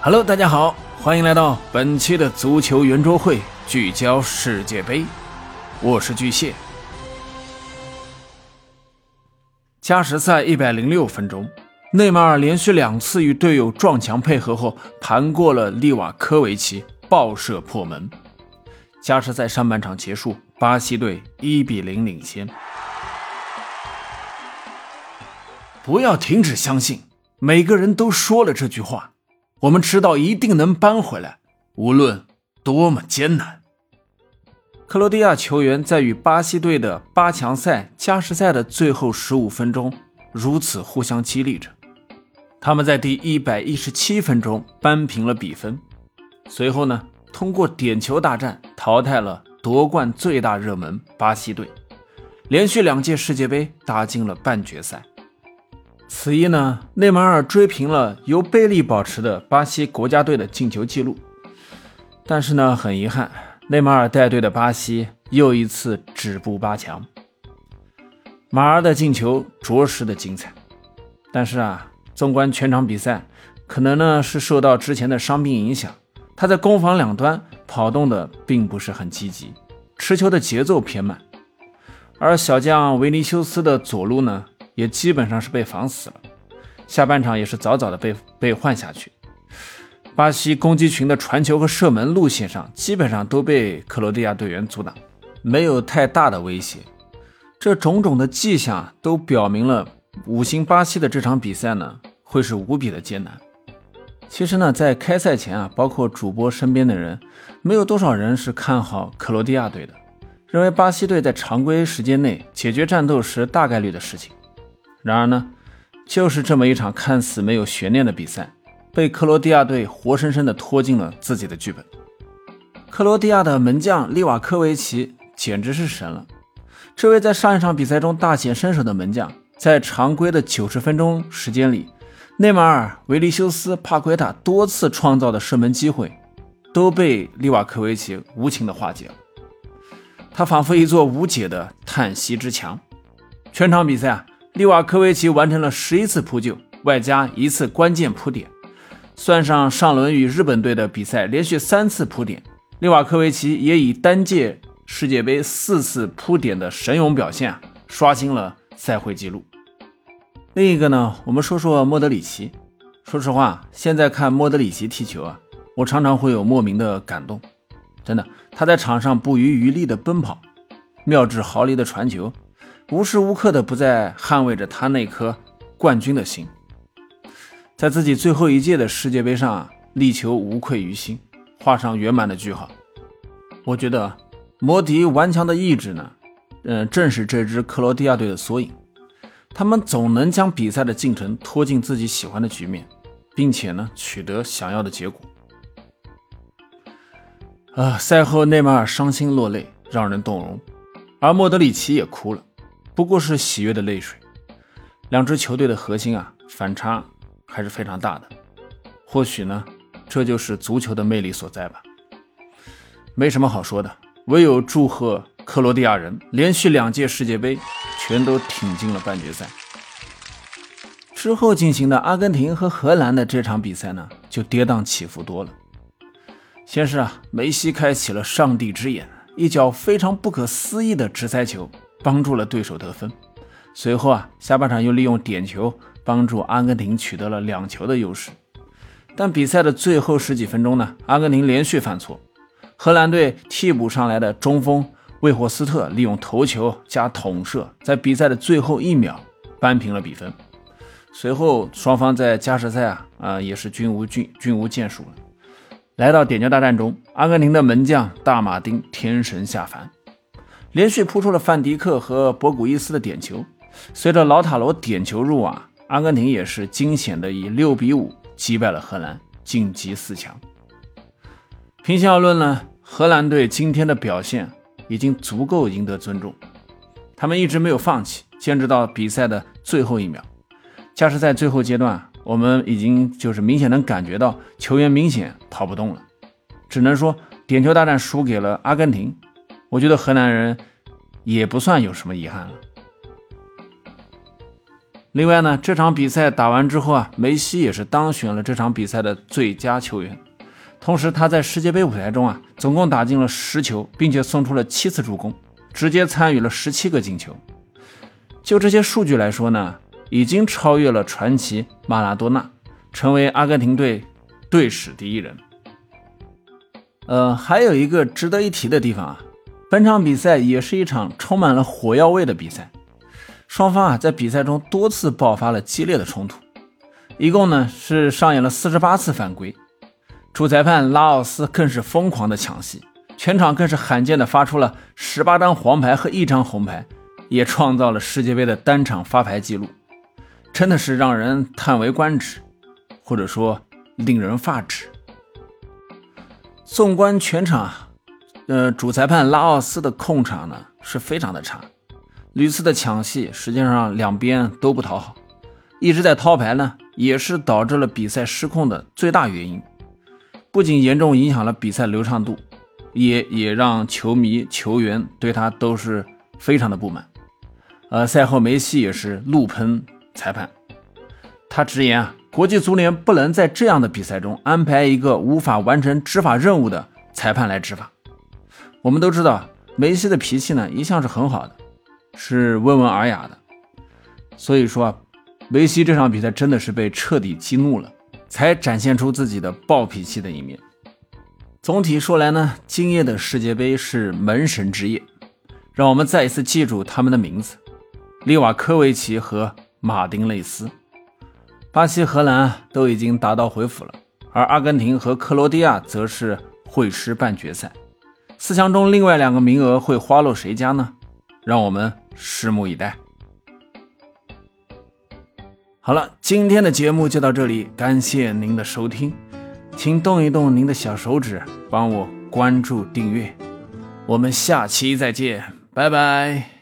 Hello，大家好，欢迎来到本期的足球圆桌会，聚焦世界杯。我是巨蟹。加时赛一百零六分钟，内马尔连续两次与队友撞墙配合后，盘过了利瓦科维奇，爆射破门。加时赛上半场结束，巴西队一比零领先。不要停止相信，每个人都说了这句话。我们知道一定能扳回来，无论多么艰难。克罗地亚球员在与巴西队的八强赛加时赛的最后十五分钟如此互相激励着。他们在第一百一十七分钟扳平了比分，随后呢，通过点球大战淘汰了夺冠最大热门巴西队，连续两届世界杯打进了半决赛。此役呢，内马尔追平了由贝利保持的巴西国家队的进球纪录。但是呢，很遗憾，内马尔带队的巴西又一次止步八强。马尔的进球着实的精彩，但是啊，纵观全场比赛，可能呢是受到之前的伤病影响，他在攻防两端跑动的并不是很积极，持球的节奏偏慢。而小将维尼修斯的左路呢？也基本上是被防死了，下半场也是早早的被被换下去。巴西攻击群的传球和射门路线上，基本上都被克罗地亚队员阻挡，没有太大的威胁。这种种的迹象都表明了五星巴西的这场比赛呢，会是无比的艰难。其实呢，在开赛前啊，包括主播身边的人，没有多少人是看好克罗地亚队的，认为巴西队在常规时间内解决战斗是大概率的事情。然而呢，就是这么一场看似没有悬念的比赛，被克罗地亚队活生生的拖进了自己的剧本。克罗地亚的门将利瓦科维奇简直是神了！这位在上一场比赛中大显身手的门将，在常规的九十分钟时间里，内马尔、维利修斯、帕奎塔多次创造的射门机会，都被利瓦科维奇无情的化解了。他仿佛一座无解的叹息之墙。全场比赛啊！利瓦科维奇完成了十一次扑救，外加一次关键扑点，算上上轮与日本队的比赛，连续三次扑点，利瓦科维奇也以单届世界杯四次扑点的神勇表现啊，刷新了赛会纪录。另一个呢，我们说说莫德里奇。说实话，现在看莫德里奇踢球啊，我常常会有莫名的感动。真的，他在场上不遗余力的奔跑，妙智毫厘的传球。无时无刻的不在捍卫着他那颗冠军的心，在自己最后一届的世界杯上力求无愧于心，画上圆满的句号。我觉得摩迪顽强的意志呢，嗯，正是这支克罗地亚队的缩影。他们总能将比赛的进程拖进自己喜欢的局面，并且呢，取得想要的结果。啊，赛后内马尔伤心落泪，让人动容，而莫德里奇也哭了。不过是喜悦的泪水，两支球队的核心啊，反差还是非常大的。或许呢，这就是足球的魅力所在吧。没什么好说的，唯有祝贺克罗地亚人连续两届世界杯全都挺进了半决赛。之后进行的阿根廷和荷兰的这场比赛呢，就跌宕起伏多了。先是啊，梅西开启了上帝之眼，一脚非常不可思议的直塞球。帮助了对手得分，随后啊，下半场又利用点球帮助阿根廷取得了两球的优势。但比赛的最后十几分钟呢，阿根廷连续犯错，荷兰队替补上来的中锋魏霍斯特利用头球加捅射，在比赛的最后一秒扳平了比分。随后双方在加时赛啊啊也是均无均均无建树了。来到点球大战中，阿根廷的门将大马丁天神下凡。连续扑出了范迪克和博古伊斯的点球，随着老塔罗点球入网，阿根廷也是惊险的以六比五击败了荷兰，晋级四强。平心而论呢，荷兰队今天的表现已经足够赢得尊重，他们一直没有放弃，坚持到比赛的最后一秒。加时赛最后阶段，我们已经就是明显能感觉到球员明显跑不动了，只能说点球大战输给了阿根廷。我觉得河南人也不算有什么遗憾了。另外呢，这场比赛打完之后啊，梅西也是当选了这场比赛的最佳球员。同时，他在世界杯舞台中啊，总共打进了十球，并且送出了七次助攻，直接参与了十七个进球。就这些数据来说呢，已经超越了传奇马拉多纳，成为阿根廷队队史第一人。呃，还有一个值得一提的地方啊，本场比赛也是一场充满了火药味的比赛，双方啊在比赛中多次爆发了激烈的冲突，一共呢是上演了四十八次犯规。主裁判拉奥斯更是疯狂的抢戏，全场更是罕见的发出了十八张黄牌和一张红牌，也创造了世界杯的单场发牌记录，真的是让人叹为观止，或者说令人发指。纵观全场啊，呃，主裁判拉奥斯的控场呢是非常的差，屡次的抢戏，实际上两边都不讨好，一直在掏牌呢，也是导致了比赛失控的最大原因。不仅严重影响了比赛流畅度，也也让球迷、球员对他都是非常的不满。呃，赛后梅西也是怒喷裁判，他直言啊，国际足联不能在这样的比赛中安排一个无法完成执法任务的裁判来执法。我们都知道，梅西的脾气呢一向是很好的，是温文尔雅的，所以说，梅西这场比赛真的是被彻底激怒了。才展现出自己的暴脾气的一面。总体说来呢，今夜的世界杯是门神之夜，让我们再一次记住他们的名字：利瓦科维奇和马丁内斯。巴西、荷兰都已经达到回府了，而阿根廷和克罗地亚则是会师半决赛。四强中另外两个名额会花落谁家呢？让我们拭目以待。好了，今天的节目就到这里，感谢您的收听，请动一动您的小手指，帮我关注订阅，我们下期再见，拜拜。